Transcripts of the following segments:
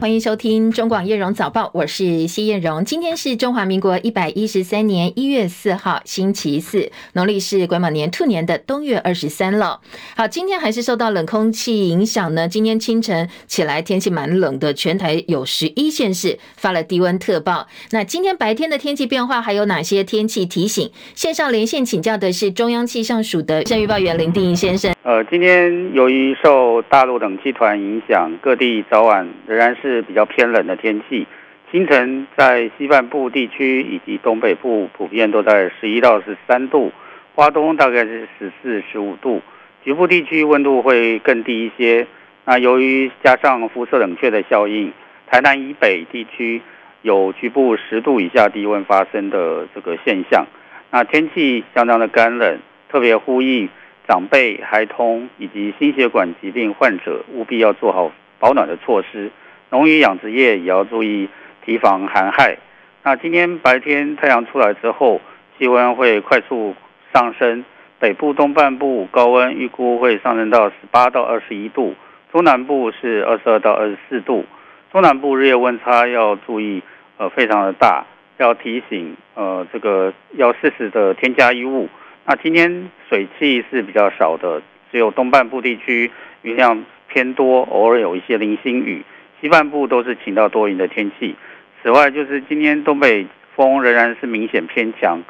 欢迎收听中广叶荣早报，我是谢叶荣。今天是中华民国一百一十三年一月四号，星期四，农历是癸卯年兔年的冬月二十三了。好，今天还是受到冷空气影响呢。今天清晨起来天气蛮冷的，全台有十一县市发了低温特报。那今天白天的天气变化还有哪些天气提醒？线上连线请教的是中央气象署的气象预报员林定仪先生。呃，今天由于受大陆冷气团影响，各地早晚仍然是是比较偏冷的天气。清晨在西半部地区以及东北部普遍都在十一到十三度，花东大概是十四、十五度，局部地区温度会更低一些。那由于加上辐射冷却的效应，台南以北地区有局部十度以下低温发生的这个现象。那天气相当的干冷，特别呼吁。长辈、孩童以及心血管疾病患者务必要做好保暖的措施。农渔养殖业也要注意提防寒害。那今天白天太阳出来之后，气温会快速上升。北部东半部高温预估会上升到十八到二十一度，中南部是二十二到二十四度。中南部日夜温差要注意，呃，非常的大，要提醒呃这个要适时的添加衣物。那今天水汽是比较少的，只有东半部地区云量偏多，偶尔有一些零星雨。西半部都是晴到多云的天气。此外，就是今天东北风仍然是明显偏强，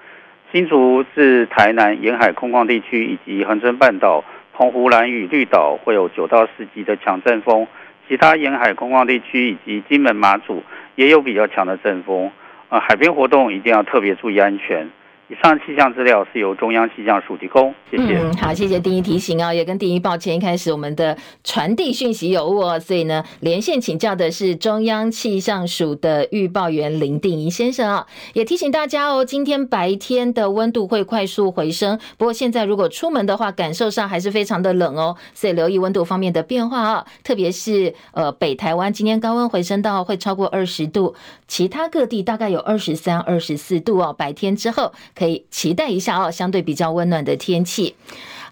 新竹至台南沿海空旷地区以及恒春半岛、澎湖、兰屿、绿岛会有九到十级的强阵风，其他沿海空旷地区以及金门、马祖也有比较强的阵风。呃，海边活动一定要特别注意安全。以上气象资料是由中央气象署提供，谢谢。嗯，好，谢谢丁仪提醒啊，也跟丁仪抱歉，一开始我们的传递讯息有误，所以呢，连线请教的是中央气象署的预报员林定仪先生啊，也提醒大家哦，今天白天的温度会快速回升，不过现在如果出门的话，感受上还是非常的冷哦，所以留意温度方面的变化啊，特别是呃北台湾今天高温回升到会超过二十度，其他各地大概有二十三、二十四度哦，白天之后。可以期待一下哦，相对比较温暖的天气。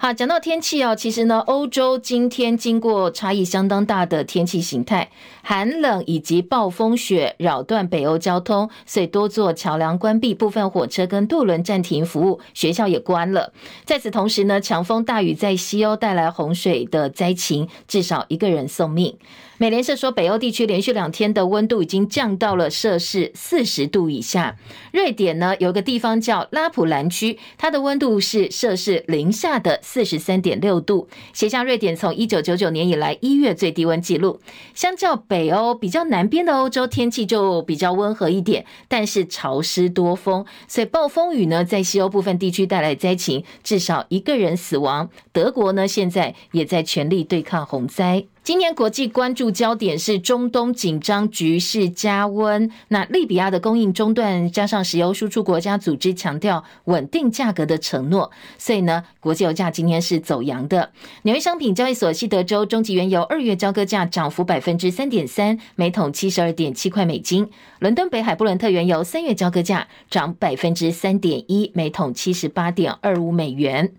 好，讲到天气哦，其实呢，欧洲今天经过差异相当大的天气形态，寒冷以及暴风雪扰断北欧交通，所以多座桥梁关闭，部分火车跟渡轮暂停服务，学校也关了。在此同时呢，强风大雨在西欧带来洪水的灾情，至少一个人送命。美联社说，北欧地区连续两天的温度已经降到了摄氏四十度以下。瑞典呢，有个地方叫拉普兰区，它的温度是摄氏零下的四十三点六度，写下瑞典从一九九九年以来一月最低温记录。相较北欧比较南边的欧洲，天气就比较温和一点，但是潮湿多风，所以暴风雨呢，在西欧部分地区带来灾情，至少一个人死亡。德国呢，现在也在全力对抗洪灾。今年国际关注焦点是中东紧张局势加温，那利比亚的供应中断，加上石油输出国家组织强调稳定价格的承诺，所以呢，国际油价今天是走扬的。纽约商品交易所西德州中级原油二月交割价涨幅百分之三点三，每桶七十二点七块美金。伦敦北海布伦特原油三月交割价涨百分之三点一，每桶七十八点二五美元。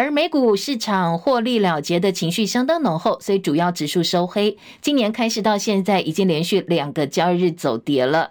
而美股市场获利了结的情绪相当浓厚，所以主要指数收黑。今年开始到现在，已经连续两个交易日走跌了。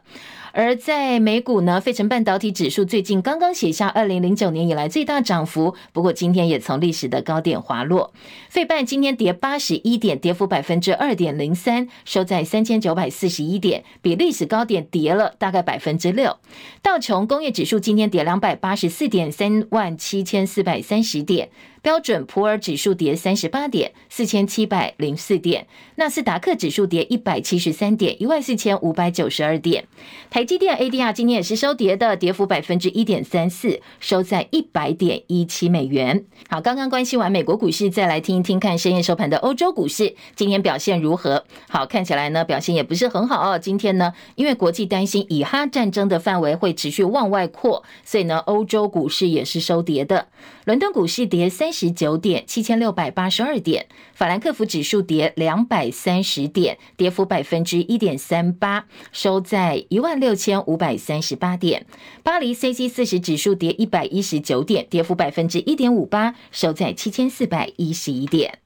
而在美股呢，费城半导体指数最近刚刚写下二零零九年以来最大涨幅，不过今天也从历史的高点滑落。费半今天跌八十一点，跌幅百分之二点零三，收在三千九百四十一点，比历史高点跌了大概百分之六。道琼工业指数今天跌两百八十四点，三万七千四百三十点。标准普尔指数跌三十八点，四千七百零四点；纳斯达克指数跌一百七十三点，一万四千五百九十二点。台积电 ADR 今天也是收跌的，跌幅百分之一点三四，收在一百点一七美元。好，刚刚关心完美国股市，再来听一听看深夜收盘的欧洲股市今天表现如何？好，看起来呢表现也不是很好哦。今天呢，因为国际担心以哈战争的范围会持续往外扩，所以呢，欧洲股市也是收跌的。伦敦股市跌三十九点，七千六百八十二点；法兰克福指数跌两百三十点，跌幅百分之一点三八，收在一万六千五百三十八点。巴黎 c c 四十指数跌一百一十九点，跌幅百分之一点五八，收在七千四百一十一点。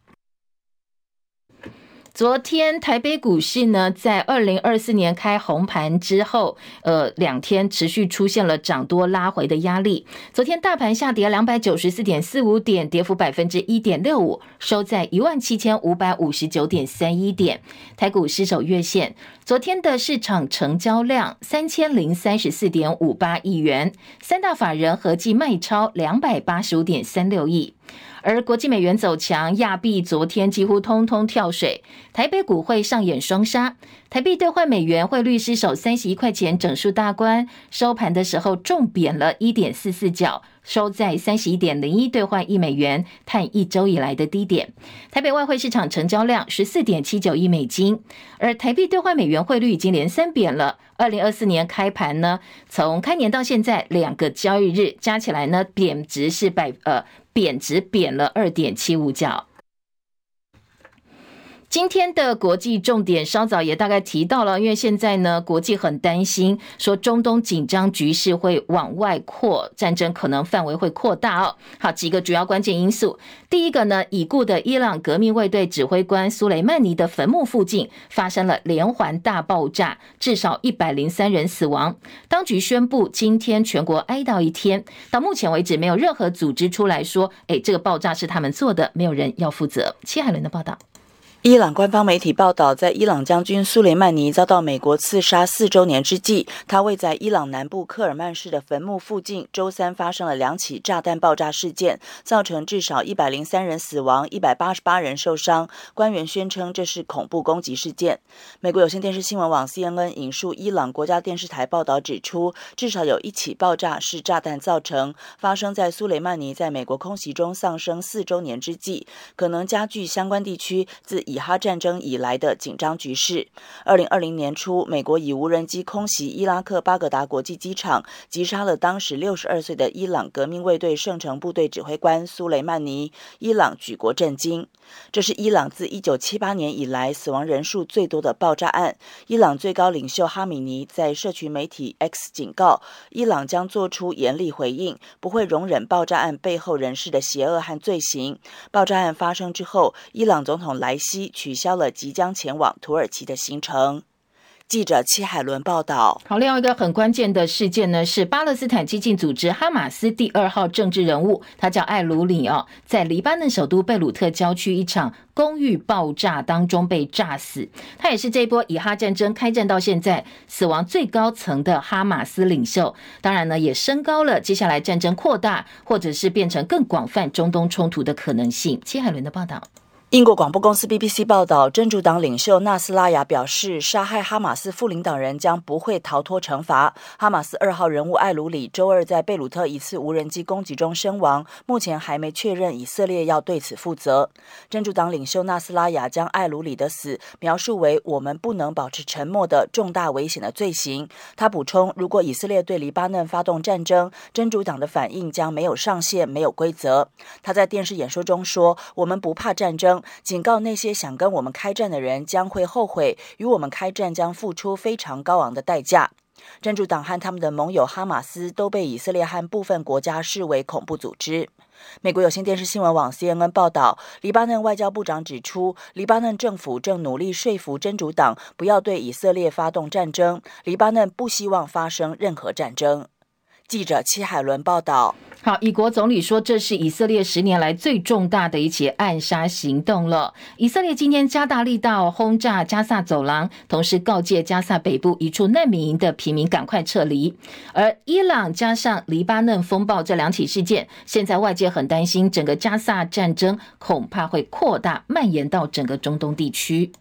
昨天台北股市呢，在二零二四年开红盘之后，呃，两天持续出现了涨多拉回的压力。昨天大盘下跌两百九十四点四五点，跌幅百分之一点六五，收在一万七千五百五十九点三一点。台股失守月线。昨天的市场成交量三千零三十四点五八亿元，三大法人合计卖超两百八十五点三六亿。而国际美元走强，亚币昨天几乎通通跳水，台北股会上演双杀，台币兑换美元汇率失守三十一块钱整数大关，收盘的时候重贬了一点四四角。收在三十一点零一兑换一美元，探一周以来的低点。台北外汇市场成交量十四点七九亿美金，而台币兑换美元汇率已经连三贬了。二零二四年开盘呢，从开年到现在两个交易日加起来呢，贬值是百呃贬值贬了二点七五角。今天的国际重点稍早也大概提到了，因为现在呢，国际很担心，说中东紧张局势会往外扩，战争可能范围会扩大哦。好，几个主要关键因素，第一个呢，已故的伊朗革命卫队指挥官苏雷曼尼的坟墓附近发生了连环大爆炸，至少一百零三人死亡。当局宣布今天全国哀悼一天，到目前为止没有任何组织出来说，哎，这个爆炸是他们做的，没有人要负责。戚海伦的报道。伊朗官方媒体报道，在伊朗将军苏雷曼尼遭到美国刺杀四周年之际，他位在伊朗南部科尔曼市的坟墓附近，周三发生了两起炸弹爆炸事件，造成至少一百零三人死亡，一百八十八人受伤。官员宣称这是恐怖攻击事件。美国有线电视新闻网 CNN 引述伊朗国家电视台报道指出，至少有一起爆炸是炸弹造成，发生在苏雷曼尼在美国空袭中丧生四周年之际，可能加剧相关地区自以哈战争以来的紧张局势。二零二零年初，美国以无人机空袭伊拉克巴格达国际机场，击杀了当时六十二岁的伊朗革命卫队圣城部队指挥官苏雷曼尼，伊朗举国震惊。这是伊朗自一九七八年以来死亡人数最多的爆炸案。伊朗最高领袖哈米尼在社群媒体 X 警告，伊朗将做出严厉回应，不会容忍爆炸案背后人士的邪恶和罪行。爆炸案发生之后，伊朗总统莱西取消了即将前往土耳其的行程。记者戚海伦报道。好，另外一个很关键的事件呢，是巴勒斯坦激进组织哈马斯第二号政治人物，他叫艾鲁里哦，在黎巴嫩首都贝鲁特郊区一场公寓爆炸当中被炸死。他也是这一波以哈战争开战到现在死亡最高层的哈马斯领袖，当然呢，也升高了接下来战争扩大或者是变成更广泛中东冲突的可能性。戚海伦的报道。英国广播公司 BBC 报道，真主党领袖纳斯拉雅表示，杀害哈马斯副领导人将不会逃脱惩罚。哈马斯二号人物艾鲁里周二在贝鲁特一次无人机攻击中身亡，目前还没确认以色列要对此负责。真主党领袖纳斯拉雅将艾鲁里的死描述为“我们不能保持沉默的重大危险的罪行”。他补充，如果以色列对黎巴嫩发动战争，真主党的反应将没有上限、没有规则。他在电视演说中说：“我们不怕战争。”警告那些想跟我们开战的人将会后悔，与我们开战将付出非常高昂的代价。真主党和他们的盟友哈马斯都被以色列和部分国家视为恐怖组织。美国有线电视新闻网 CNN 报道，黎巴嫩外交部长指出，黎巴嫩政府正努力说服真主党不要对以色列发动战争。黎巴嫩不希望发生任何战争。记者戚海伦报道。好，以国总理说，这是以色列十年来最重大的一起暗杀行动了。以色列今天加大力道轰炸加萨走廊，同时告诫加萨北部一处难民营的平民赶快撤离。而伊朗加上黎巴嫩风暴这两起事件，现在外界很担心，整个加萨战争恐怕会扩大蔓延到整个中东地区。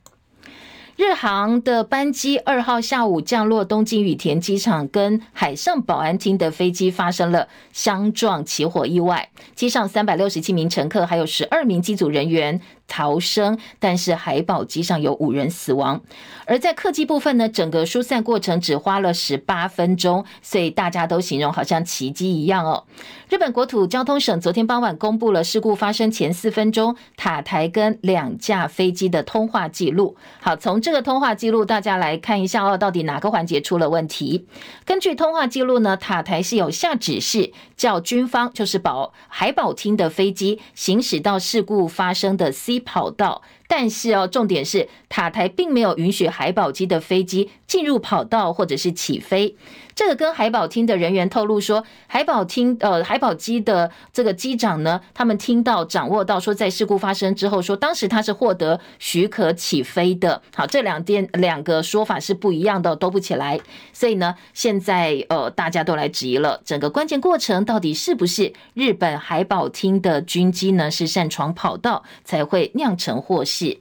日航的班机二号下午降落东京羽田机场，跟海上保安厅的飞机发生了相撞起火意外，机上三百六十七名乘客还有十二名机组人员逃生，但是海保机上有五人死亡。而在客机部分呢，整个疏散过程只花了十八分钟，所以大家都形容好像奇迹一样哦。日本国土交通省昨天傍晚公布了事故发生前四分钟塔台跟两架飞机的通话记录。好，从这个通话记录大家来看一下哦，到底哪个环节出了问题？根据通话记录呢，塔台是有下指示叫军方就是保海保厅的飞机行驶到事故发生的 C 跑道。但是哦，重点是塔台并没有允许海保机的飞机进入跑道或者是起飞。这个跟海保厅的人员透露说，海保厅呃海保机的这个机长呢，他们听到掌握到说，在事故发生之后，说当时他是获得许可起飞的。好，这两点两个说法是不一样的，都不起来。所以呢，现在呃大家都来质疑了，整个关键过程到底是不是日本海保厅的军机呢？是擅闯跑道才会酿成祸事。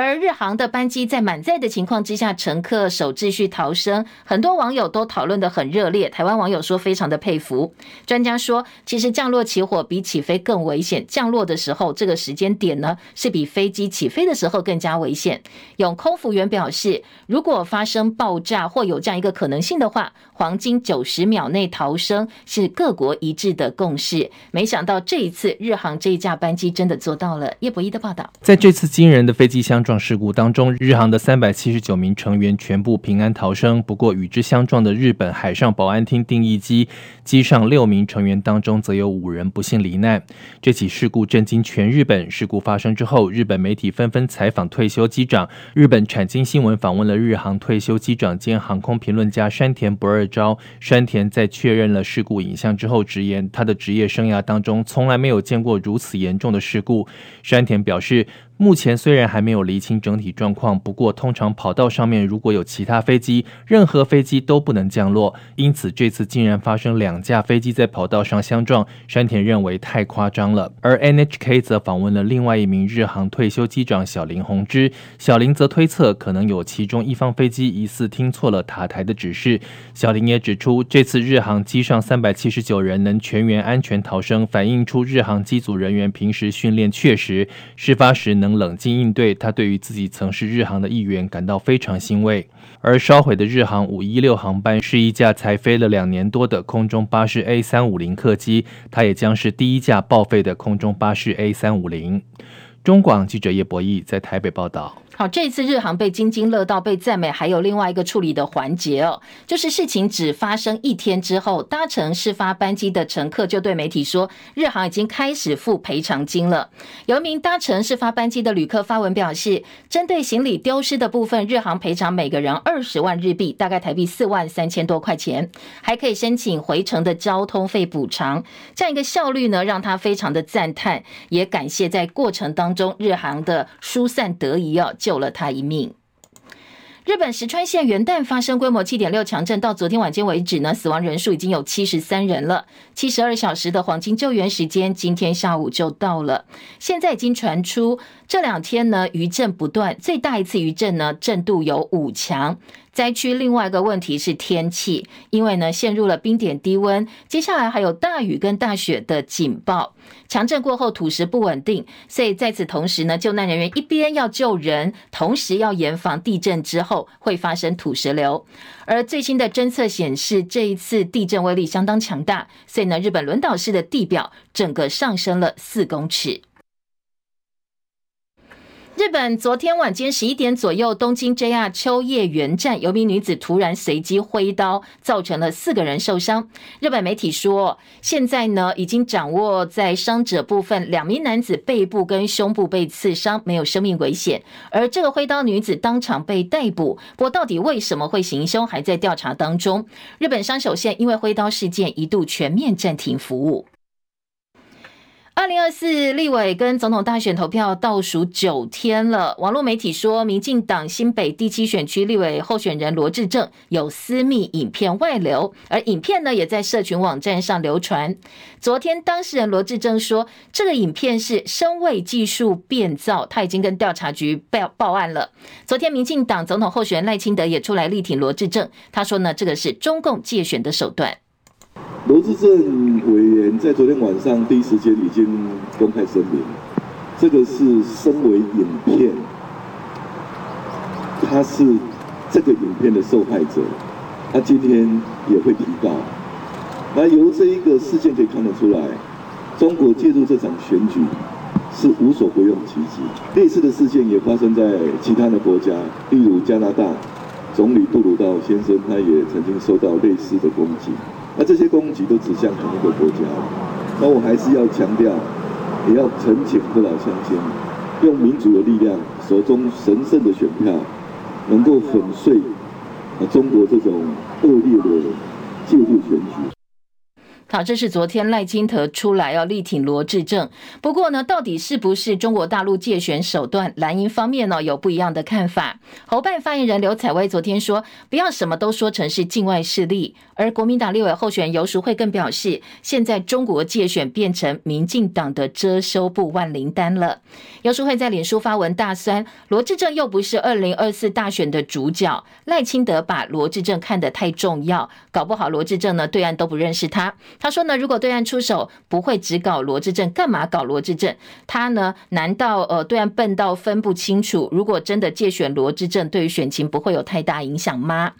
而日航的班机在满载的情况之下，乘客守秩序逃生，很多网友都讨论得很热烈。台湾网友说非常的佩服。专家说，其实降落起火比起飞更危险。降落的时候，这个时间点呢，是比飞机起飞的时候更加危险。有空服员表示，如果发生爆炸或有这样一个可能性的话，黄金九十秒内逃生是各国一致的共识。没想到这一次日航这一架班机真的做到了。叶博一的报道，在这次惊人的飞机相撞事故当中，日航的三百七十九名成员全部平安逃生。不过，与之相撞的日本海上保安厅定义机机上六名成员当中，则有五人不幸罹难。这起事故震惊全日本。事故发生之后，日本媒体纷纷采访退休机长。日本产经新闻访问了日航退休机长兼航空评论家山田不二昭。山田在确认了事故影像之后，直言他的职业生涯当中从来没有见过如此严重的事故。山田表示。目前虽然还没有厘清整体状况，不过通常跑道上面如果有其他飞机，任何飞机都不能降落。因此这次竟然发生两架飞机在跑道上相撞，山田认为太夸张了。而 NHK 则访问了另外一名日航退休机长小林宏之，小林则推测可能有其中一方飞机疑似听错了塔台的指示。小林也指出，这次日航机上三百七十九人能全员安全逃生，反映出日航机组人员平时训练确实，事发时能。冷静应对，他对于自己曾是日航的一员感到非常欣慰。而烧毁的日航五一六航班是一架才飞了两年多的空中巴士 A 三五零客机，它也将是第一架报废的空中巴士 A 三五零。中广记者叶博弈在台北报道。好，这次日航被津津乐道、被赞美，还有另外一个处理的环节哦，就是事情只发生一天之后，搭乘事发班机的乘客就对媒体说，日航已经开始付赔偿金了。有一名搭乘事发班机的旅客发文表示，针对行李丢失的部分，日航赔偿每个人二十万日币，大概台币四万三千多块钱，还可以申请回程的交通费补偿。这样一个效率呢，让他非常的赞叹，也感谢在过程当中中日航的疏散得宜哦。救了他一命。日本石川县元旦发生规模七点六强震，到昨天晚间为止呢，死亡人数已经有七十三人了。七十二小时的黄金救援时间，今天下午就到了。现在已经传出这两天呢余震不断，最大一次余震呢震度有五强。灾区另外一个问题是天气，因为呢陷入了冰点低温，接下来还有大雨跟大雪的警报。强震过后土石不稳定，所以在此同时呢，救难人员一边要救人，同时要严防地震之后会发生土石流。而最新的侦测显示，这一次地震威力相当强大，所以呢，日本轮岛市的地表整个上升了四公尺。日本昨天晚间十一点左右，东京 JR 秋叶原站有名女子突然随机挥刀，造成了四个人受伤。日本媒体说，现在呢已经掌握在伤者部分，两名男子背部跟胸部被刺伤，没有生命危险。而这个挥刀女子当场被逮捕，不过到底为什么会行凶，还在调查当中。日本山手线因为挥刀事件一度全面暂停服务。二零二四立委跟总统大选投票倒数九天了，网络媒体说，民进党新北第七选区立委候选人罗志政有私密影片外流，而影片呢也在社群网站上流传。昨天当事人罗志政说，这个影片是声位技术变造，他已经跟调查局报报案了。昨天民进党总统候选人赖清德也出来力挺罗志政，他说呢，这个是中共借选的手段。罗志政委员在昨天晚上第一时间已经公开声明，这个是身为影片，他是这个影片的受害者，他今天也会提到。那由这一个事件可以看得出来，中国介入这场选举是无所不用其极。类似的事件也发生在其他的国家，例如加拿大总理杜鲁道先生，他也曾经受到类似的攻击。那这些攻击都指向同一个国家，那我还是要强调，也要恳请父老乡亲，用民主的力量，手中神圣的选票，能够粉碎啊中国这种恶劣的介入选举。好，这是昨天赖清德出来要力挺罗志政。不过呢，到底是不是中国大陆介选手段？蓝营方面呢有不一样的看法。侯办发言人刘采薇昨天说，不要什么都说成是境外势力。而国民党立委候选人游淑慧更表示，现在中国介选变成民进党的遮羞布万灵丹了。游淑慧在脸书发文大酸，罗志政又不是二零二四大选的主角，赖清德把罗志政看得太重要，搞不好罗志政呢对岸都不认识他。他说呢，如果对岸出手，不会只搞罗志政，干嘛搞罗志政？他呢，难道呃对岸笨到分不清楚？如果真的借选罗志政，对于选情不会有太大影响吗？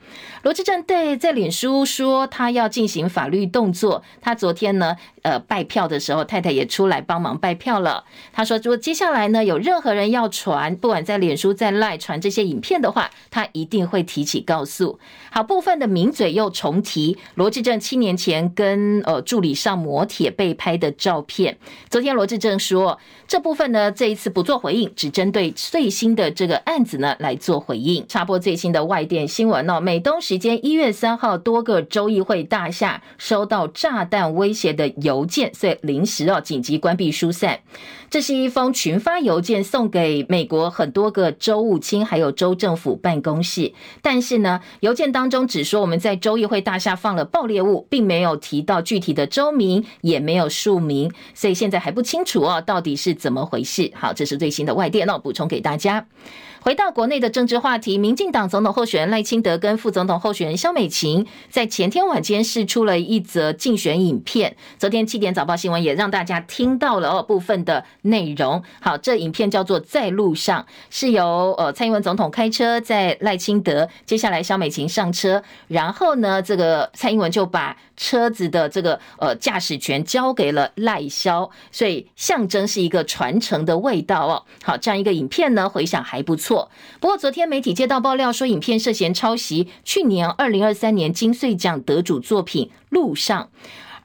罗志政对在脸书说他要进行法律动作。他昨天呢，呃拜票的时候，太太也出来帮忙拜票了。他说，如果接下来呢有任何人要传，不管在脸书在赖传这些影片的话，他一定会提起告诉。好，部分的名嘴又重提罗志正七年前跟。呃，助理上摩铁被拍的照片。昨天罗志正说，这部分呢，这一次不做回应，只针对最新的这个案子呢来做回应。插播最新的外电新闻哦，美东时间一月三号，多个州议会大厦收到炸弹威胁的邮邮件，所以临时哦紧急关闭疏散。这是一封群发邮件，送给美国很多个州务卿还有州政府办公室。但是呢，邮件当中只说我们在州议会大厦放了爆裂物，并没有提到具体的州名，也没有署名，所以现在还不清楚哦，到底是怎么回事。好，这是最新的外电哦，补充给大家。回到国内的政治话题，民进党总统候选人赖清德跟副总统候选人萧美琴在前天晚间释出了一则竞选影片。昨天七点早报新闻也让大家听到了哦部分的内容。好，这影片叫做《在路上》，是由呃蔡英文总统开车载赖清德，接下来萧美琴上车，然后呢，这个蔡英文就把车子的这个呃驾驶权交给了赖萧，所以象征是一个传承的味道哦。好，这样一个影片呢，回想还不错。不过，昨天媒体接到爆料说，影片涉嫌抄袭去年二零二三年金穗奖得主作品《路上》。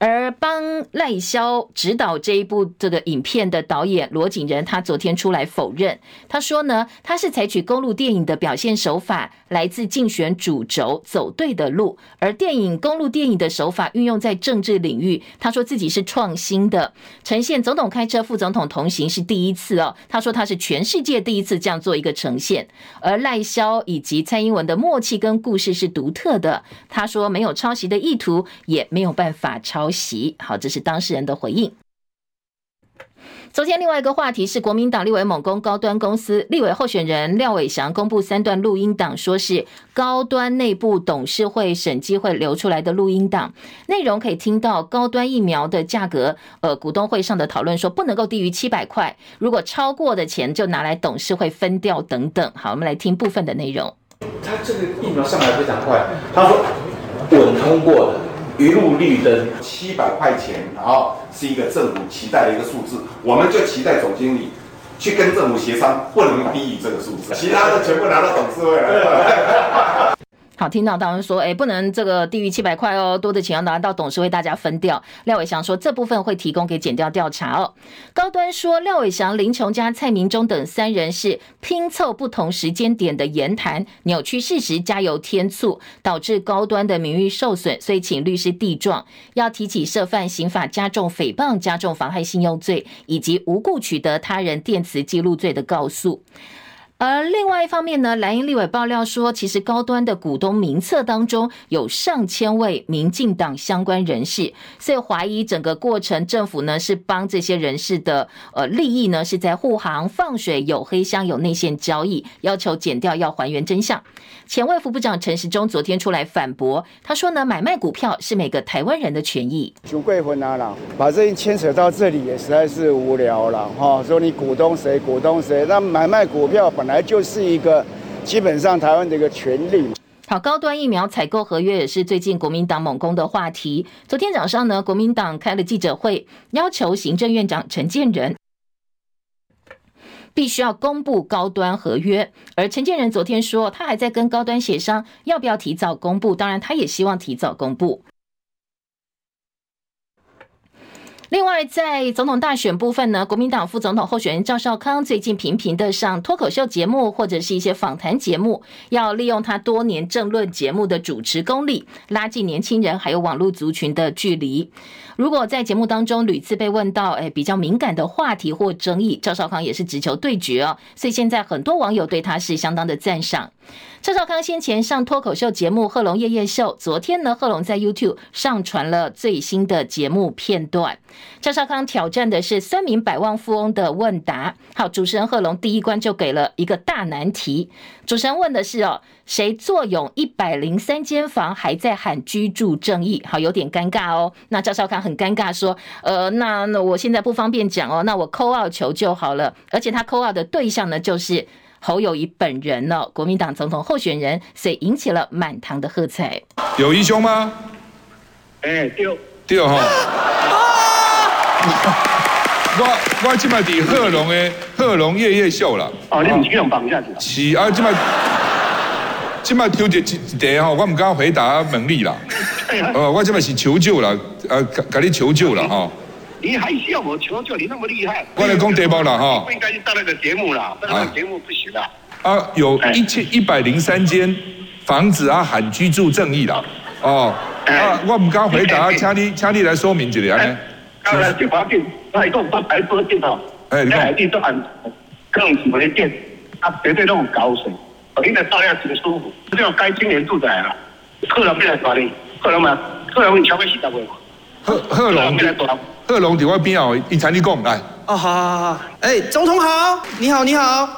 而帮赖萧指导这一部这个影片的导演罗景仁，他昨天出来否认，他说呢，他是采取公路电影的表现手法，来自竞选主轴走对的路，而电影公路电影的手法运用在政治领域，他说自己是创新的，呈现总统开车，副总统同行是第一次哦，他说他是全世界第一次这样做一个呈现，而赖萧以及蔡英文的默契跟故事是独特的，他说没有抄袭的意图，也没有办法抄袭。好，这是当事人的回应。昨天另外一个话题是国民党立委猛攻高端公司立委候选人廖伟翔公布三段录音档，说是高端内部董事会审计会流出来的录音档，内容可以听到高端疫苗的价格，呃，股东会上的讨论说不能够低于七百块，如果超过的钱就拿来董事会分掉等等。好，我们来听部分的内容。他这个疫苗上来非常快，他说稳通过的。一路绿灯七百块钱，然后是一个政府期待的一个数字，我们就期待总经理去跟政府协商，不能低于这个数字，其他的全部拿到董事会来。好，听到当然说，哎，不能这个低于七百块哦，多的钱要拿到董事会大家分掉。廖伟翔说，这部分会提供给检调调查哦。高端说，廖伟翔、林琼加、蔡明忠等三人是拼凑不同时间点的言谈，扭曲事实，加油添醋，导致高端的名誉受损，所以请律师递状，要提起涉犯刑法加重诽谤、加重妨害信用罪以及无故取得他人电磁记录罪的告诉。而另外一方面呢，蓝营立委爆料说，其实高端的股东名册当中有上千位民进党相关人士，所以怀疑整个过程政府呢是帮这些人士的呃利益呢是在护航放水，有黑箱有内线交易，要求检调要还原真相。前卫副部长陈时中昨天出来反驳，他说呢，买卖股票是每个台湾人的权益。朱贵芬啊啦，把这些牵扯到这里也实在是无聊了哈，说你股东谁股东谁，那买卖股票本来。来就是一个基本上台湾的一个权利。好，高端疫苗采购合约也是最近国民党猛攻的话题。昨天早上呢，国民党开了记者会，要求行政院长陈建仁必须要公布高端合约。而陈建仁昨天说，他还在跟高端协商要不要提早公布，当然他也希望提早公布。另外，在总统大选部分呢，国民党副总统候选人赵少康最近频频的上脱口秀节目或者是一些访谈节目，要利用他多年政论节目的主持功力，拉近年轻人还有网络族群的距离。如果在节目当中屡次被问到，哎，比较敏感的话题或争议，赵少康也是直球对决哦。所以现在很多网友对他是相当的赞赏。赵少康先前上脱口秀节目《贺龙夜夜秀》，昨天呢，贺龙在 YouTube 上传了最新的节目片段。赵少康挑战的是三名百万富翁的问答。好，主持人贺龙第一关就给了一个大难题。主持人问的是哦，谁坐拥一百零三间房还在喊居住正义？好，有点尴尬哦。那赵少康很尴尬说，呃，那那我现在不方便讲哦，那我 call out 求救好了。而且他 call out 的对象呢，就是侯友谊本人哦，国民党总统候选人，所以引起了满堂的喝彩。有宜兄吗？哎、欸，对，对哈。我我今麦伫贺龙的贺龙夜夜秀啦。哦，你唔是去用绑架子？是啊，今麦今麦抽一一题吼，我唔敢回答问你啦。哦，我今麦是求救啦，呃，甲你求救啦吼。你还需要我求救？你那么厉害？我来讲题目啦哈。不应该去上那个节目啦，上那个节目不行啦。啊，有一千一百零三间房子啊，喊居住正义啦。哦，啊，我唔敢回答，请你请你来说明一下呢。刚才就发电，他一共发白说电脑，哎，那海地都按更什么的电，他绝对都很高水，我听得照样挺舒服。这叫该青年住宅了，贺龙没来抓你，贺龙吗？贺龙你敲个洗澡会吗？贺贺龙没来抓，贺龙在我边哦，一场你讲来。哦，好好好，哎，总统好，你好你好，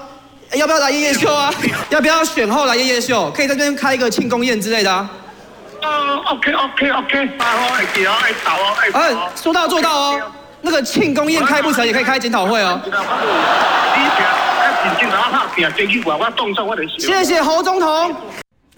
要不要来夜夜秀啊？要不要选后来夜夜秀？可以在这边开一个庆功宴之类的啊。哦，OK OK OK，好，爱，记好，哎，到哦，哎，说到做到哦。那个庆功宴开不成，也可以开检讨会哦。谢谢侯总统。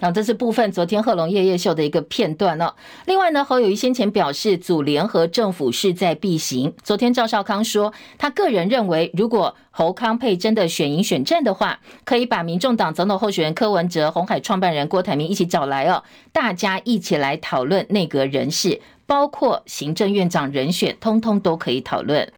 好，这是部分昨天贺龙夜夜秀的一个片段哦。另外呢，侯友谊先前表示，组联合政府势在必行。昨天赵少康说，他个人认为，如果侯康佩真的选赢选战的话，可以把民众党总统候选人柯文哲、红海创办人郭台铭一起找来哦，大家一起来讨论内阁人事，包括行政院长人选，通通都可以讨论。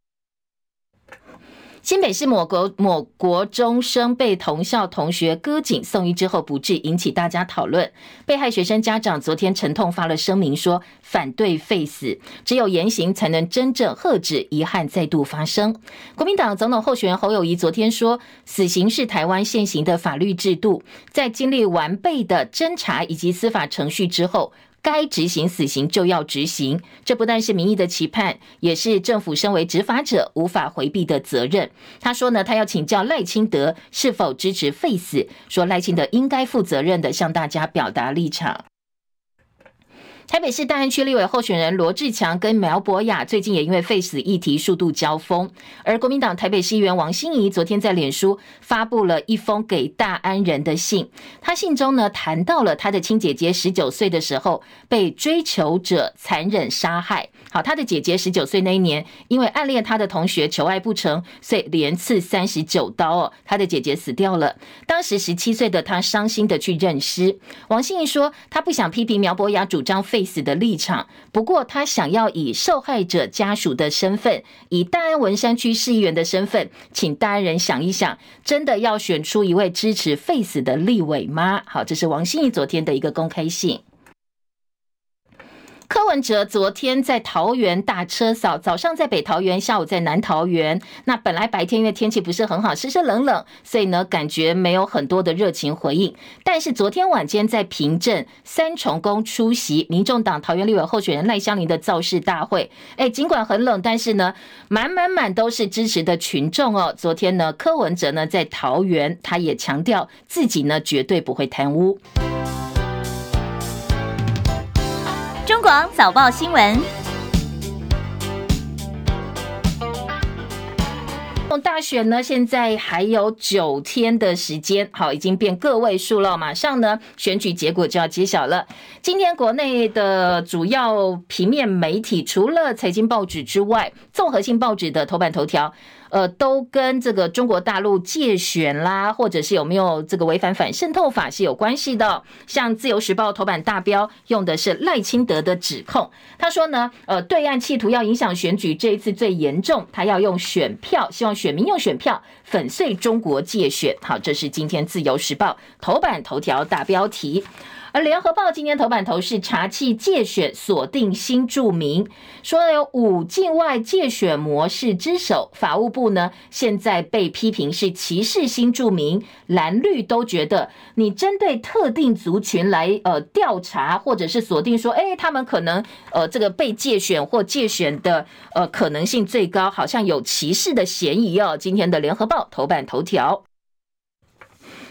新北市某国某国中生被同校同学割颈送医之后不治，引起大家讨论。被害学生家长昨天沉痛发了声明，说反对废死，只有严刑才能真正遏止遗憾再度发生。国民党总统候选人侯友宜昨天说，死刑是台湾现行的法律制度，在经历完备的侦查以及司法程序之后。该执行死刑就要执行，这不但是民意的期盼，也是政府身为执法者无法回避的责任。他说呢，他要请教赖清德是否支持废死，说赖清德应该负责任的向大家表达立场。台北市大安区立委候选人罗志强跟苗博雅最近也因为废死议题数度交锋，而国民党台北市议员王心怡昨天在脸书发布了一封给大安人的信，他信中呢谈到了他的亲姐姐十九岁的时候被追求者残忍杀害。好，他的姐姐十九岁那一年因为暗恋他的同学求爱不成，所以连刺三十九刀哦，他的姐姐死掉了。当时十七岁的他伤心的去认尸。王心怡说，他不想批评苗博雅主张废。死的立场，不过他想要以受害者家属的身份，以大安文山区市议员的身份，请大安人想一想，真的要选出一位支持废死的立委吗？好，这是王心怡昨天的一个公开信。柯文哲昨天在桃园大车扫，早上在北桃园，下午在南桃园。那本来白天因为天气不是很好，湿湿冷冷，所以呢感觉没有很多的热情回应。但是昨天晚间在平镇三重宫出席民众党桃园立委候选人赖香伶的造势大会，哎，尽管很冷，但是呢满满满都是支持的群众哦。昨天呢柯文哲呢在桃园，他也强调自己呢绝对不会贪污。中广早报新闻。大选呢，现在还有九天的时间，好，已经变个位数了，马上呢，选举结果就要揭晓了。今天国内的主要平面媒体，除了财经报纸之外，综合性报纸的头版头条。呃，都跟这个中国大陆借选啦，或者是有没有这个违反反渗透法是有关系的。像自由时报头版大标用的是赖清德的指控，他说呢，呃，对岸企图要影响选举，这一次最严重，他要用选票，希望选民用选票粉碎中国借选。好，这是今天自由时报头版头条大标题。而联合报今天头版头是查缉介选锁定新住民，说有五境外介选模式之首，法务部呢现在被批评是歧视新住民，蓝绿都觉得你针对特定族群来呃调查或者是锁定说，哎，他们可能呃这个被介选或介选的呃可能性最高，好像有歧视的嫌疑哦。今天的联合报头版头条。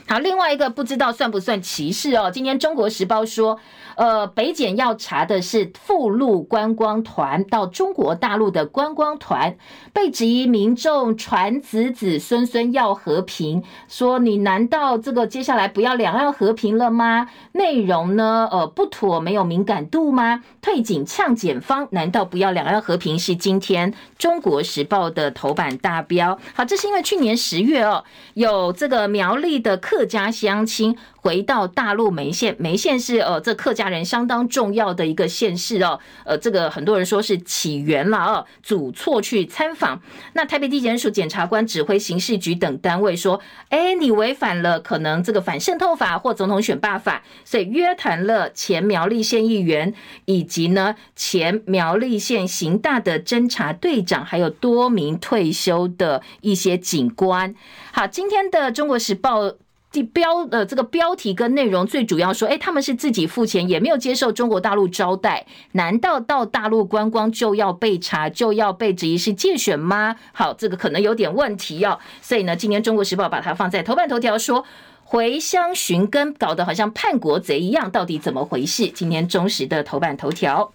好，另外一个不知道算不算歧视哦？今天中国时报说，呃，北检要查的是赴陆观光团到中国大陆的观光团，被质疑民众传子子孙孙要和平，说你难道这个接下来不要两岸和平了吗？内容呢，呃，不妥，没有敏感度吗？退警呛检方，难道不要两岸和平？是今天中国时报的头版大标。好，这是因为去年十月哦，有这个苗栗的客。客家乡亲回到大陆梅县，梅县是呃这客家人相当重要的一个县市哦，呃这个很多人说是起源了哦，祖厝去参访，那台北地检署检察官指挥刑事局等单位说，哎，你违反了可能这个反渗透法或总统选罢法，所以约谈了前苗栗县议员以及呢前苗栗县刑大的侦查队长，还有多名退休的一些警官。好，今天的中国时报。地标呃这个标题跟内容最主要说，哎，他们是自己付钱，也没有接受中国大陆招待，难道到大陆观光就要被查，就要被质疑是介选吗？好，这个可能有点问题哦。所以呢，今天中国时报把它放在头版头条说，说回乡寻根，搞得好像叛国贼一样，到底怎么回事？今天中时的头版头条。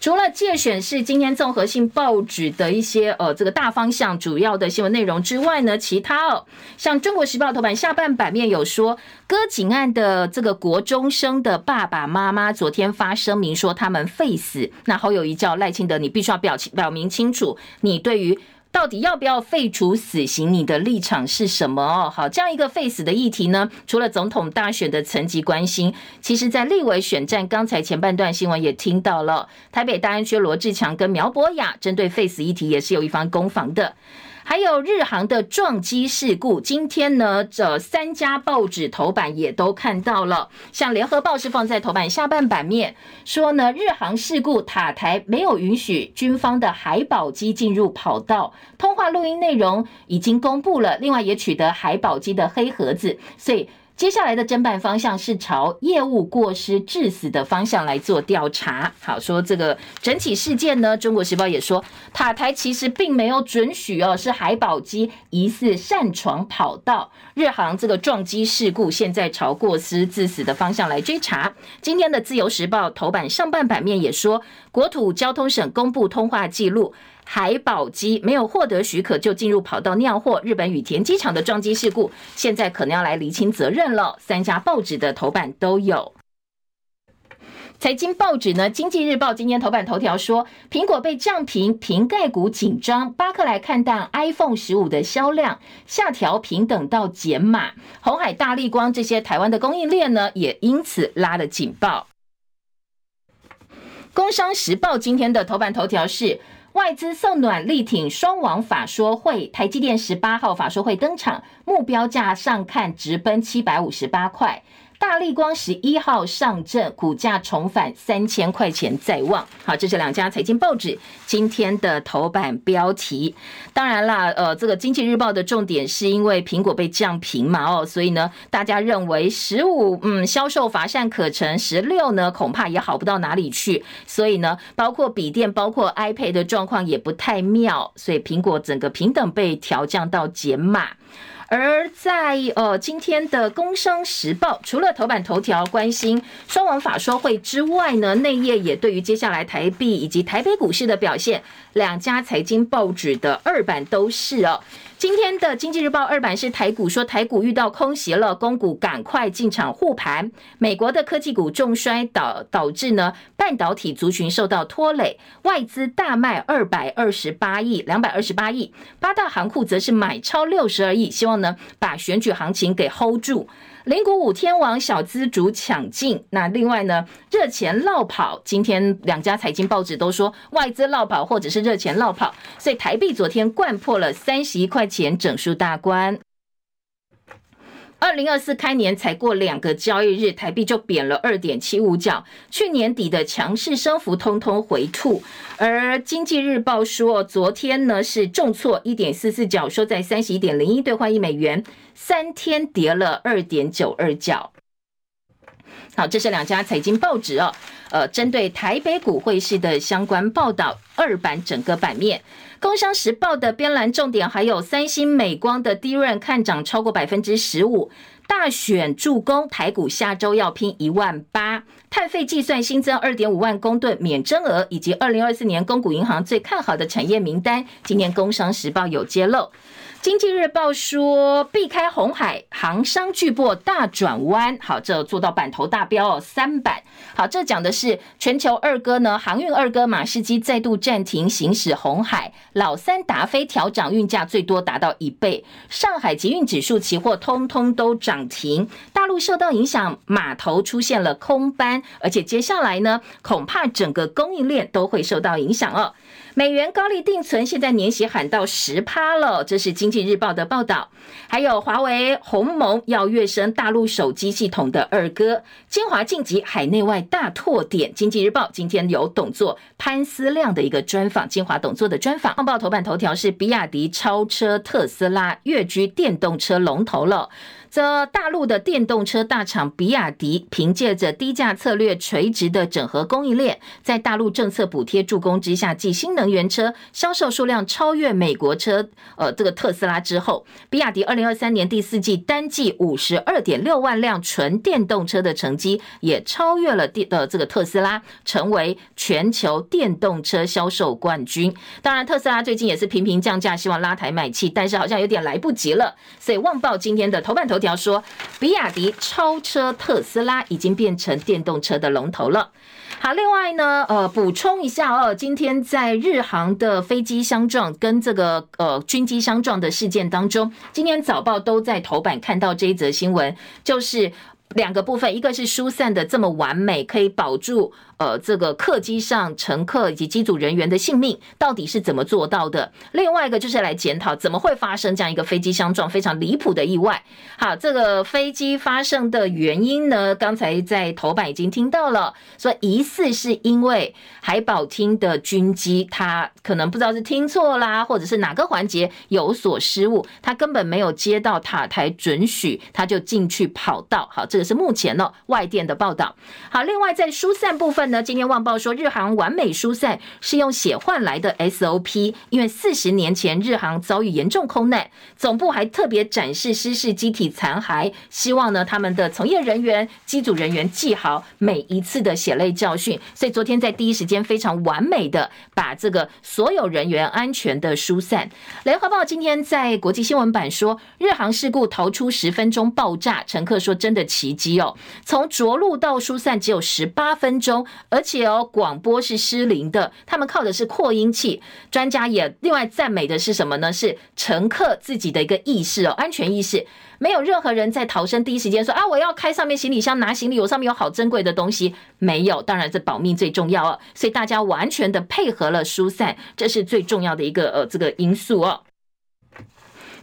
除了借选是今天综合性报纸的一些呃这个大方向主要的新闻内容之外呢，其他哦，像中国时报头版下半版面有说，割颈案的这个国中生的爸爸妈妈昨天发声明说他们废死，那侯友谊叫赖清德，你必须要表表明清楚，你对于。到底要不要废除死刑？你的立场是什么？哦，好，这样一个废死的议题呢？除了总统大选的层级关心，其实在立委选战，刚才前半段新闻也听到了，台北大安区罗志强跟苗博雅针对废死议题也是有一番攻防的。还有日航的撞击事故，今天呢，这三家报纸头版也都看到了。像联合报是放在头版下半版面，说呢，日航事故塔台没有允许军方的海保机进入跑道，通话录音内容已经公布了，另外也取得海保机的黑盒子，所以。接下来的侦办方向是朝业务过失致死的方向来做调查。好，说这个整体事件呢，中国时报也说，塔台其实并没有准许哦，是海保机疑似擅闯跑道。日航这个撞击事故，现在朝过失致死的方向来追查。今天的自由时报头版上半版面也说，国土交通省公布通话记录。海保机没有获得许可就进入跑道酿祸，日本羽田机场的撞击事故，现在可能要来厘清责任了。三家报纸的头版都有。财经报纸呢，《经济日报》今天头版头条说，苹果被降评，瓶盖股紧张。巴克莱看淡 iPhone 十五的销量，下调平等到减码。红海、大立光这些台湾的供应链呢，也因此拉了警报。工商时报今天的头版头条是。外资送暖力挺双王法说会，台积电十八号法说会登场，目标价上看直奔七百五十八块。大立光十一号上阵，股价重返三千块钱在望。好，这是两家财经报纸今天的头版标题。当然啦，呃，这个经济日报的重点是因为苹果被降评嘛，哦，所以呢，大家认为十五嗯销售乏善可陈，十六呢恐怕也好不到哪里去。所以呢，包括笔电、包括 iPad 的状况也不太妙，所以苹果整个平等被调降到减码。而在呃今天的《工商时报》，除了头版头条关心双王法说会之外呢，内页也对于接下来台币以及台北股市的表现，两家财经报纸的二版都是哦。今天的《经济日报》二版是台股说台股遇到空袭了，公股赶快进场护盘。美国的科技股重衰导导致呢半导体族群受到拖累，外资大卖二百二十八亿，两百二十八亿，八大行库则是买超六十二亿，希望呢把选举行情给 hold 住。零股五天王小资主抢进，那另外呢，热钱落跑。今天两家财经报纸都说外资落跑，或者是热钱落跑，所以台币昨天掼破了三十一块钱整数大关。二零二四开年才过两个交易日，台币就贬了二点七五角，去年底的强势升幅通通回吐。而经济日报说，昨天呢是重挫一点四四角，收在三十一点零一兑换一美元，三天跌了二点九二角。好，这是两家财经报纸哦，呃，针对台北股汇市的相关报道，二版整个版面。工商时报的编栏重点还有三星、美光的低润看涨超过百分之十五。大选助攻台股下周要拼一万八。碳费计算新增二点五万公吨免征额，以及二零二四年公股银行最看好的产业名单，今年工商时报有揭露。经济日报说，避开红海航商巨擘大转弯，好，这做到版头大标哦，三版。好，这讲的是全球二哥呢，航运二哥马士基再度暂停行驶红海，老三达飞调涨运价最多达到一倍，上海集运指数期货通通都涨停，大陆受到影响，码头出现了空班，而且接下来呢，恐怕整个供应链都会受到影响哦。美元高利定存，现在年息喊到十趴了，这是今经济日报的报道。还有华为鸿蒙要跃升大陆手机系统的二哥，金华晋级海内外大拓点。经济日报今天有董座潘思亮的一个专访，金华董座的专访。报头版头条是比亚迪超车特斯拉，跃居电动车龙头了。这大陆的电动车大厂比亚迪，凭借着低价策略、垂直的整合供应链，在大陆政策补贴助攻之下，继新能源车销售数量超越美国车，呃，这个特斯拉之后，比亚迪二零二三年第四季单季五十二点六万辆纯电动车的成绩，也超越了电呃这个特斯拉，成为全球电动车销售冠军。当然，特斯拉最近也是频频降价，希望拉抬买气，但是好像有点来不及了。所以，旺报今天的头版头。头条说，比亚迪超车特斯拉，已经变成电动车的龙头了。好，另外呢，呃，补充一下哦，今天在日航的飞机相撞跟这个呃军机相撞的事件当中，今天早报都在头版看到这一则新闻，就是两个部分，一个是疏散的这么完美，可以保住。呃，这个客机上乘客以及机组人员的性命到底是怎么做到的？另外一个就是来检讨怎么会发生这样一个飞机相撞非常离谱的意外。好，这个飞机发生的原因呢，刚才在头版已经听到了，说疑似是因为海保厅的军机，他可能不知道是听错啦，或者是哪个环节有所失误，他根本没有接到塔台准许，他就进去跑道。好，这个是目前呢外电的报道。好，另外在疏散部分。那今天旺报说，日航完美疏散是用血换来的 SOP，因为四十年前日航遭遇严重空难，总部还特别展示失事机体残骸，希望呢他们的从业人员、机组人员记好每一次的血泪教训。所以昨天在第一时间非常完美的把这个所有人员安全的疏散。联合报今天在国际新闻版说，日航事故逃出十分钟爆炸，乘客说真的奇迹哦，从着陆到疏散只有十八分钟。而且哦，广播是失灵的，他们靠的是扩音器。专家也另外赞美的是什么呢？是乘客自己的一个意识哦，安全意识。没有任何人在逃生第一时间说啊，我要开上面行李箱拿行李，我上面有好珍贵的东西。没有，当然这保命最重要哦。所以大家完全的配合了疏散，这是最重要的一个呃这个因素哦。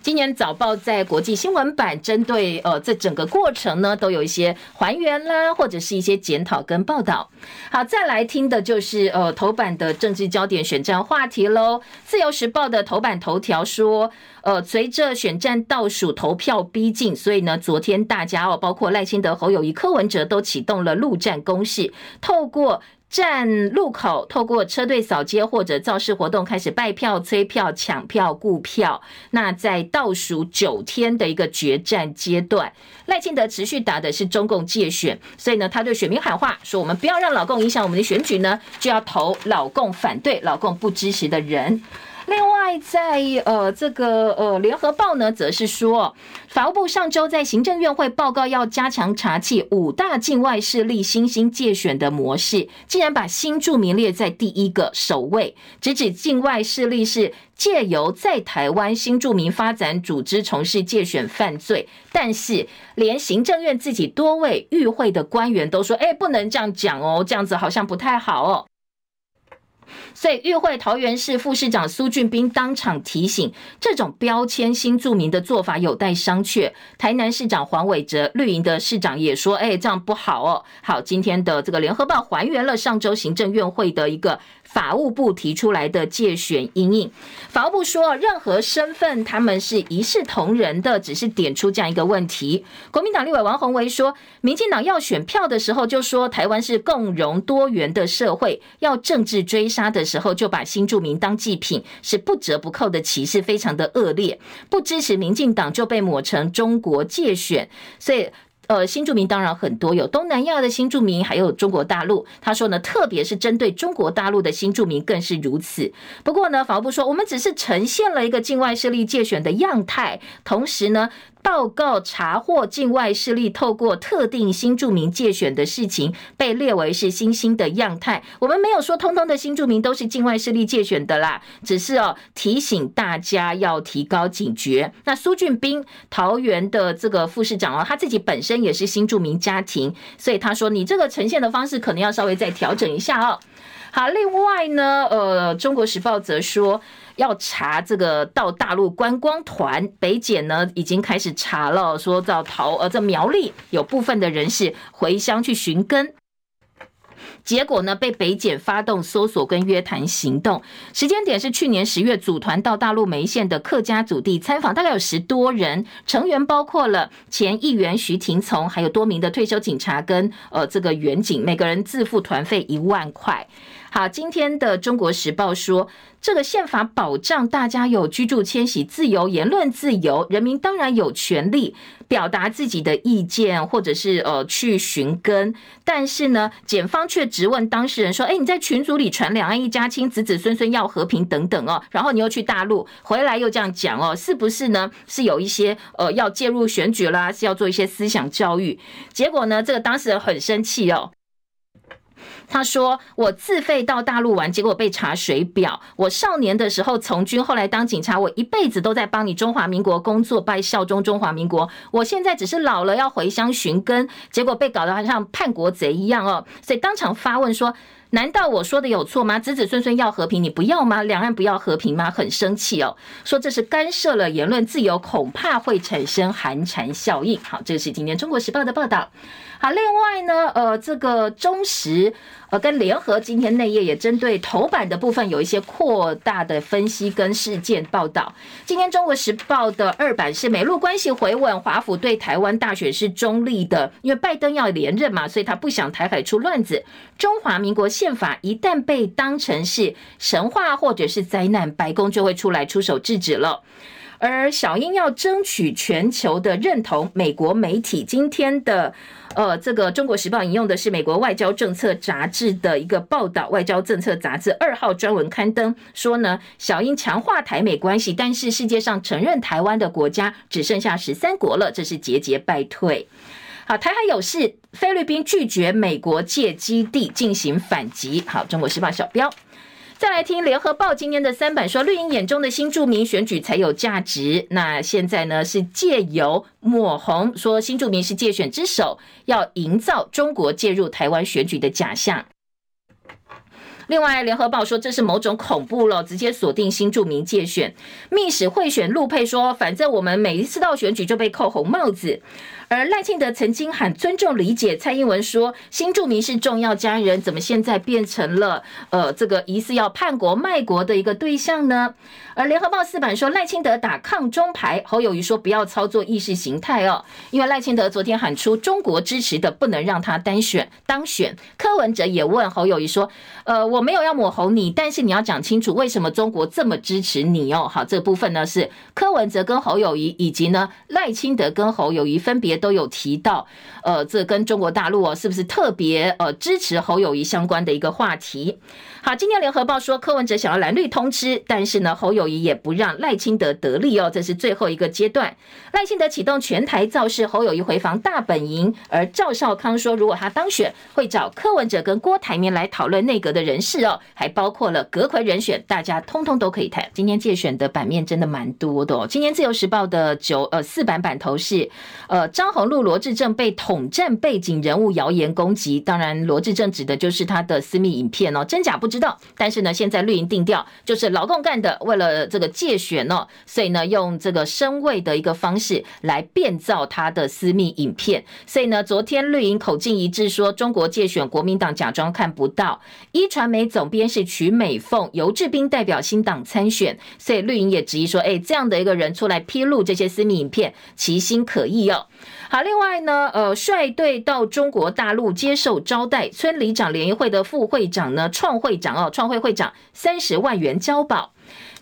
今年早报在国际新闻版针对呃这整个过程呢，都有一些还原啦，或者是一些检讨跟报道。好，再来听的就是呃头版的政治焦点选战话题喽。自由时报的头版头条说，呃，随着选战倒数投票逼近，所以呢，昨天大家哦，包括赖清德、侯友宜、柯文哲都启动了陆战攻势，透过。站路口，透过车队扫街或者造势活动开始拜票、催票、抢票、顾票。那在倒数九天的一个决战阶段，赖清德持续打的是中共界选，所以呢，他对选民喊话说：“我们不要让老共影响我们的选举呢，就要投老共反对、老共不支持的人。”另外在，呃这个呃联合报呢，则是说，法务部上周在行政院会报告要加强查缉五大境外势力新兴介选的模式，竟然把新住民列在第一个首位，直指境外势力是借由在台湾新住民发展组织从事介选犯罪，但是连行政院自己多位与会的官员都说，哎，不能这样讲哦，这样子好像不太好哦。所以，与会桃园市副市长苏俊斌当场提醒，这种标签新住民的做法有待商榷。台南市长黄伟哲、绿营的市长也说：“哎，这样不好哦。”好，今天的这个联合报还原了上周行政院会的一个。法务部提出来的介选阴影，法务部说，任何身份他们是一视同仁的，只是点出这样一个问题。国民党立委王鸿薇说，民进党要选票的时候就说台湾是共融多元的社会，要政治追杀的时候就把新住民当祭品，是不折不扣的歧视，非常的恶劣。不支持民进党就被抹成中国介选，所以。呃，新住民当然很多，有东南亚的新住民，还有中国大陆。他说呢，特别是针对中国大陆的新住民更是如此。不过呢，法务部说，我们只是呈现了一个境外势力介选的样态，同时呢。报告查获境外势力透过特定新住民介选的事情，被列为是新兴的样态。我们没有说通通的新住民都是境外势力介选的啦，只是哦提醒大家要提高警觉。那苏俊斌桃园的这个副市长哦，他自己本身也是新住民家庭，所以他说你这个呈现的方式可能要稍微再调整一下哦。好，另外呢，呃，中国时报则说。要查这个到大陆观光团，北检呢已经开始查了，说到桃呃这苗栗有部分的人士回乡去寻根，结果呢被北检发动搜索跟约谈行动，时间点是去年十月，组团到大陆梅县的客家祖地参访，大概有十多人，成员包括了前议员徐廷从，还有多名的退休警察跟呃这个员警，每个人自付团费一万块。好，今天的中国时报说，这个宪法保障大家有居住迁徙自由、言论自由，人民当然有权利表达自己的意见，或者是呃去寻根。但是呢，检方却质问当事人说：“哎，你在群组里传两岸一家亲，子子孙孙要和平等等哦，然后你又去大陆回来又这样讲哦，是不是呢？是有一些呃要介入选举啦，是要做一些思想教育？结果呢，这个当事人很生气哦。”他说：“我自费到大陆玩，结果被查水表。我少年的时候从军，后来当警察，我一辈子都在帮你中华民国工作，拜效忠中华民国。我现在只是老了，要回乡寻根，结果被搞得好像叛国贼一样哦。所以当场发问说。”难道我说的有错吗？子子孙孙要和平，你不要吗？两岸不要和平吗？很生气哦，说这是干涉了言论自由，恐怕会产生寒蝉效应。好，这是今天中国时报的报道。好，另外呢，呃，这个中时呃跟联合今天内页也针对头版的部分有一些扩大的分析跟事件报道。今天中国时报的二版是美陆关系回稳，华府对台湾大选是中立的，因为拜登要连任嘛，所以他不想台海出乱子。中华民国宪法一旦被当成是神话或者是灾难，白宫就会出来出手制止了。而小英要争取全球的认同，美国媒体今天的呃，这个《中国时报》引用的是美国外交政策杂志的一个报道，《外交政策杂志》二号专文刊登说呢，小英强化台美关系，但是世界上承认台湾的国家只剩下十三国了，这是节节败退。好，台海有事，菲律宾拒绝美国借基地进行反击。好，中国时报小标。再来听联合报今天的三版说，绿营眼中的新住民选举才有价值。那现在呢，是借由抹红说新住民是介选之首，要营造中国介入台湾选举的假象。另外，联合报说这是某种恐怖了，直接锁定新住民介选。密使会选陆配说，反正我们每一次到选举就被扣红帽子。而赖清德曾经喊尊重理解，蔡英文说新住民是重要家人，怎么现在变成了呃这个疑似要叛国卖国的一个对象呢？而联合报四版说赖清德打抗中牌，侯友谊说不要操作意识形态哦，因为赖清德昨天喊出中国支持的不能让他单选当选。柯文哲也问侯友谊说，呃，我没有要抹红你，但是你要讲清楚为什么中国这么支持你哦。好，这部分呢是柯文哲跟侯友谊以及呢赖清德跟侯友谊分别都有提到，呃，这跟中国大陆哦是不是特别呃支持侯友谊相关的一个话题。好，今天联合报说柯文哲想要蓝绿通吃，但是呢侯友谊也不让赖清德得利哦，这是最后一个阶段。赖清德启动全台造势，侯友谊回防大本营，而赵少康说如果他当选，会找柯文哲跟郭台铭来讨论内阁的人事哦，还包括了阁揆人选，大家通通都可以谈。今天借选的版面真的蛮多的哦。今天自由时报的九呃四版版头是呃赵张宏陆罗志政被统战背景人物谣言攻击，当然罗志政指的就是他的私密影片哦，真假不知道，但是呢，现在绿营定调就是老共干的，为了这个借选哦，所以呢，用这个声位的一个方式来变造他的私密影片。所以呢，昨天绿营口径一致说，中国借选，国民党假装看不到。一传媒总编是曲美凤，游志斌代表新党参选，所以绿营也质疑说，哎，这样的一个人出来披露这些私密影片，其心可疑哦。好，另外呢，呃，率队到中国大陆接受招待，村里长联谊会的副会长呢，创会长哦，创会会长三十万元交保。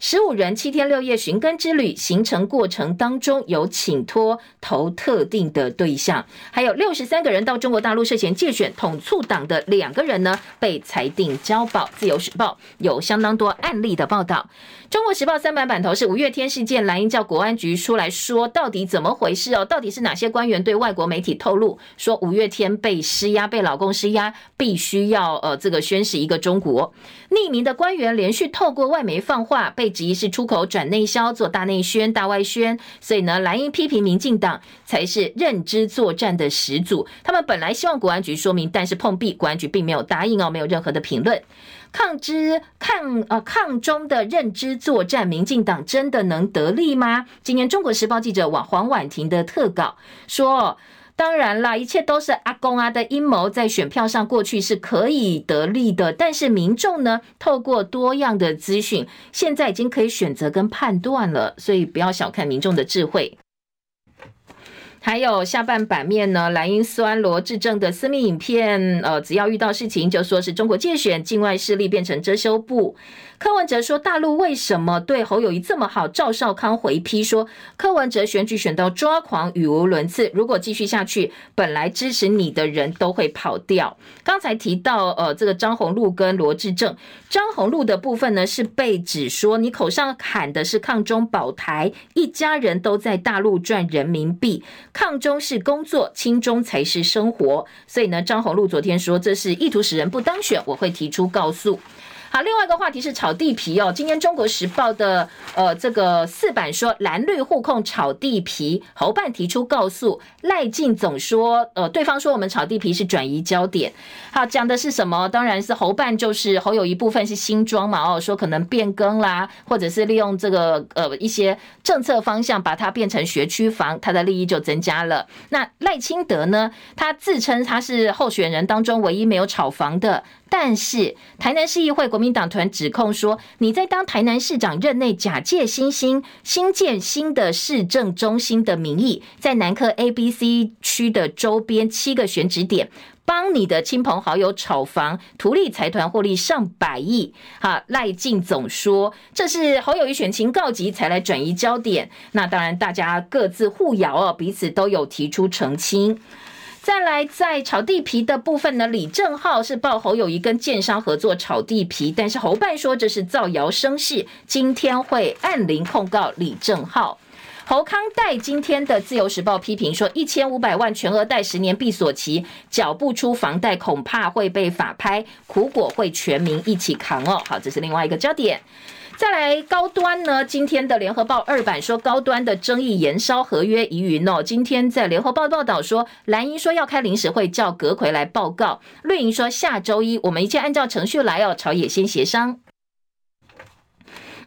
十五人七天六夜寻根之旅，行程过程当中有请托投特定的对象，还有六十三个人到中国大陆涉嫌借选统促党的两个人呢，被裁定交保。自由时报有相当多案例的报道。中国时报三版版头是五月天事件，蓝营叫国安局出来说到底怎么回事哦？到底是哪些官员对外国媒体透露说五月天被施压，被老公施压，必须要呃这个宣示一个中国？匿名的官员连续透过外媒放话，被质疑是出口转内销，做大内宣、大外宣。所以呢，蓝营批评民进党才是认知作战的始祖。他们本来希望国安局说明，但是碰壁，国安局并没有答应哦，没有任何的评论。抗之抗呃抗中的认知作战，民进党真的能得利吗？今年中国时报记者黄黄婉婷的特稿说。当然啦，一切都是阿公啊的阴谋，在选票上过去是可以得利的，但是民众呢，透过多样的资讯，现在已经可以选择跟判断了，所以不要小看民众的智慧。还有下半版面呢，蓝营酸罗致政的私密影片，呃，只要遇到事情就说是中国介选，境外势力变成遮羞布。柯文哲说：“大陆为什么对侯友宜这么好？”赵少康回批说：“柯文哲选举选到抓狂，语无伦次。如果继续下去，本来支持你的人都会跑掉。”刚才提到，呃，这个张宏陆跟罗致政，张宏陆的部分呢是被指说你口上喊的是抗中保台，一家人都在大陆赚人民币，抗中是工作，亲中才是生活。所以呢，张宏禄昨天说这是意图使人不当选，我会提出告诉。好，另外一个话题是炒地皮哦。今天《中国时报》的呃这个四版说蓝绿互控炒地皮，侯办提出告诉赖进总说，呃对方说我们炒地皮是转移焦点。好，讲的是什么？当然是侯办就是侯有一部分是新庄嘛哦，说可能变更啦，或者是利用这个呃一些政策方向把它变成学区房，他的利益就增加了。那赖清德呢？他自称他是候选人当中唯一没有炒房的。但是台南市议会国民党团指控说，你在当台南市长任内假借新兴新建新的市政中心的名义，在南科 A、B、C 区的周边七个选址点，帮你的亲朋好友炒房，图利财团获利上百亿。哈，赖进总说这是侯友宜选情告急才来转移焦点。那当然，大家各自互咬哦，彼此都有提出澄清。再来，在炒地皮的部分呢，李正浩是报侯友宜跟建商合作炒地皮，但是侯办说这是造谣生事，今天会按铃控告李正浩。侯康代今天的自由时报批评说，一千五百万全额贷十年闭锁期，缴不出房贷恐怕会被法拍，苦果会全民一起扛哦。好，这是另外一个焦点。再来高端呢？今天的联合报二版说高端的争议延烧合约疑云哦。今天在联合报报道说，蓝营说要开临时会叫阁奎来报告，绿营说下周一我们一切按照程序来哦，朝野先协商。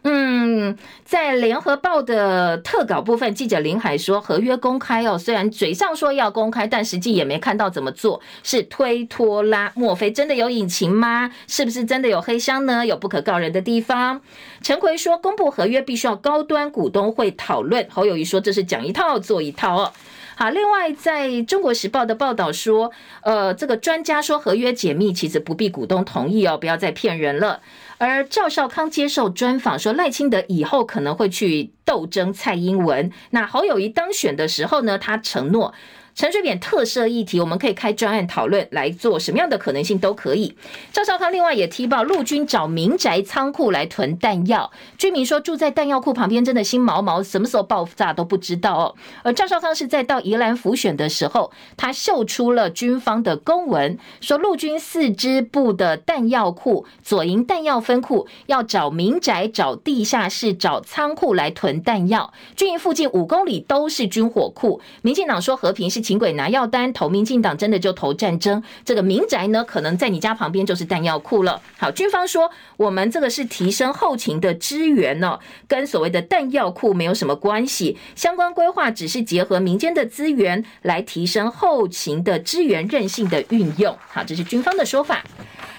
嗯，在联合报的特稿部分，记者林海说合约公开哦，虽然嘴上说要公开，但实际也没看到怎么做，是推拖拉。莫非真的有隐情吗？是不是真的有黑箱呢？有不可告人的地方？陈奎说公布合约必须要高端股东会讨论，侯友宜说这是讲一套做一套哦。好，另外在中国时报的报道说，呃，这个专家说合约解密其实不必股东同意哦，不要再骗人了。而赵少康接受专访说，赖清德以后可能会去斗争蔡英文。那侯友谊当选的时候呢，他承诺。陈水扁特赦议题，我们可以开专案讨论来做什么样的可能性都可以。赵少康另外也踢爆陆军找民宅仓库来囤弹药，居民说住在弹药库旁边真的心毛毛，什么时候爆炸都不知道哦。而赵少康是在到宜兰辅选的时候，他秀出了军方的公文，说陆军四支部的弹药库、左营弹药分库要找民宅、找地下室、找仓库来囤弹药，军营附近五公里都是军火库。民进党说和平是。请鬼拿药单，投民进党真的就投战争。这个民宅呢，可能在你家旁边就是弹药库了。好，军方说我们这个是提升后勤的支援呢，跟所谓的弹药库没有什么关系。相关规划只是结合民间的资源来提升后勤的支援韧性的运用。好，这是军方的说法。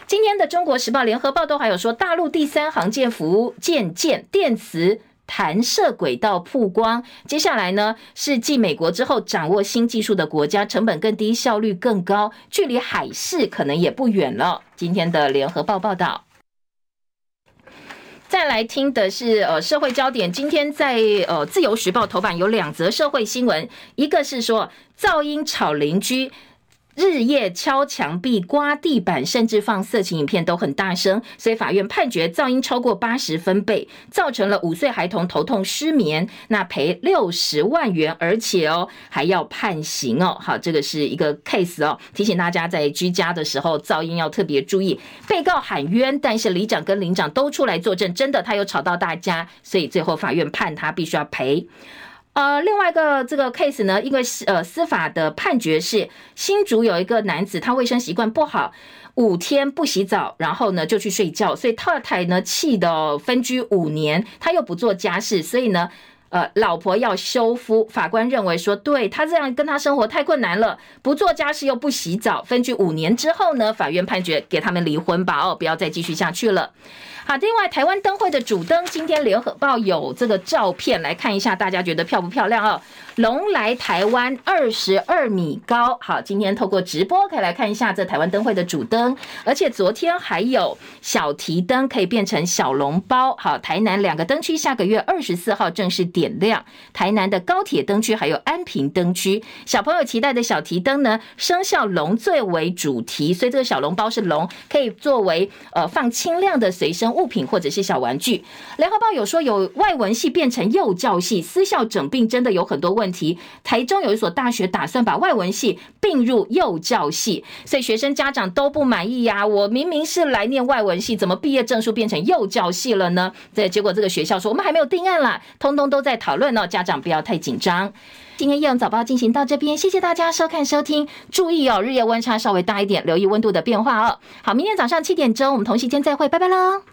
今天的《中国时报》、《联合报》都还有说，大陆第三航舰福建舰电磁。弹射轨道曝光，接下来呢是继美国之后掌握新技术的国家，成本更低，效率更高，距离海事可能也不远了。今天的联合报报道，再来听的是呃社会焦点，今天在呃自由时报头版有两则社会新闻，一个是说噪音吵邻居。日夜敲墙壁、刮地板，甚至放色情影片都很大声，所以法院判决噪音超过八十分贝，造成了五岁孩童头痛失眠，那赔六十万元，而且哦还要判刑哦。好，这个是一个 case 哦，提醒大家在居家的时候噪音要特别注意。被告喊冤，但是里长跟邻长都出来作证，真的他有吵到大家，所以最后法院判他必须要赔。呃，另外一个这个 case 呢，因为呃司法的判决是新竹有一个男子，他卫生习惯不好，五天不洗澡，然后呢就去睡觉，所以太太呢气的分居五年，他又不做家事，所以呢。呃，老婆要休夫，法官认为说，对他这样跟他生活太困难了，不做家事又不洗澡，分居五年之后呢，法院判决给他们离婚吧，哦，不要再继续下去了。好，另外台湾灯会的主灯，今天联合报有这个照片来看一下，大家觉得漂不漂亮哦？龙来台湾二十二米高，好，今天透过直播可以来看一下这台湾灯会的主灯，而且昨天还有小提灯可以变成小笼包，好，台南两个灯区下个月二十四号正式点亮，台南的高铁灯区还有安平灯区，小朋友期待的小提灯呢，生肖龙最为主题，所以这个小笼包是龙，可以作为呃放轻量的随身物品或者是小玩具。联合报有说有外文系变成幼教系，私校整并真的有很多问。问题，台中有一所大学打算把外文系并入幼教系，所以学生家长都不满意呀。我明明是来念外文系，怎么毕业证书变成幼教系了呢？这结果这个学校说我们还没有定案啦，通通都在讨论哦，家长不要太紧张。今天《夜用早报》进行到这边，谢谢大家收看收听，注意哦，日夜温差稍微大一点，留意温度的变化哦。好，明天早上七点钟我们同时间再会，拜拜喽。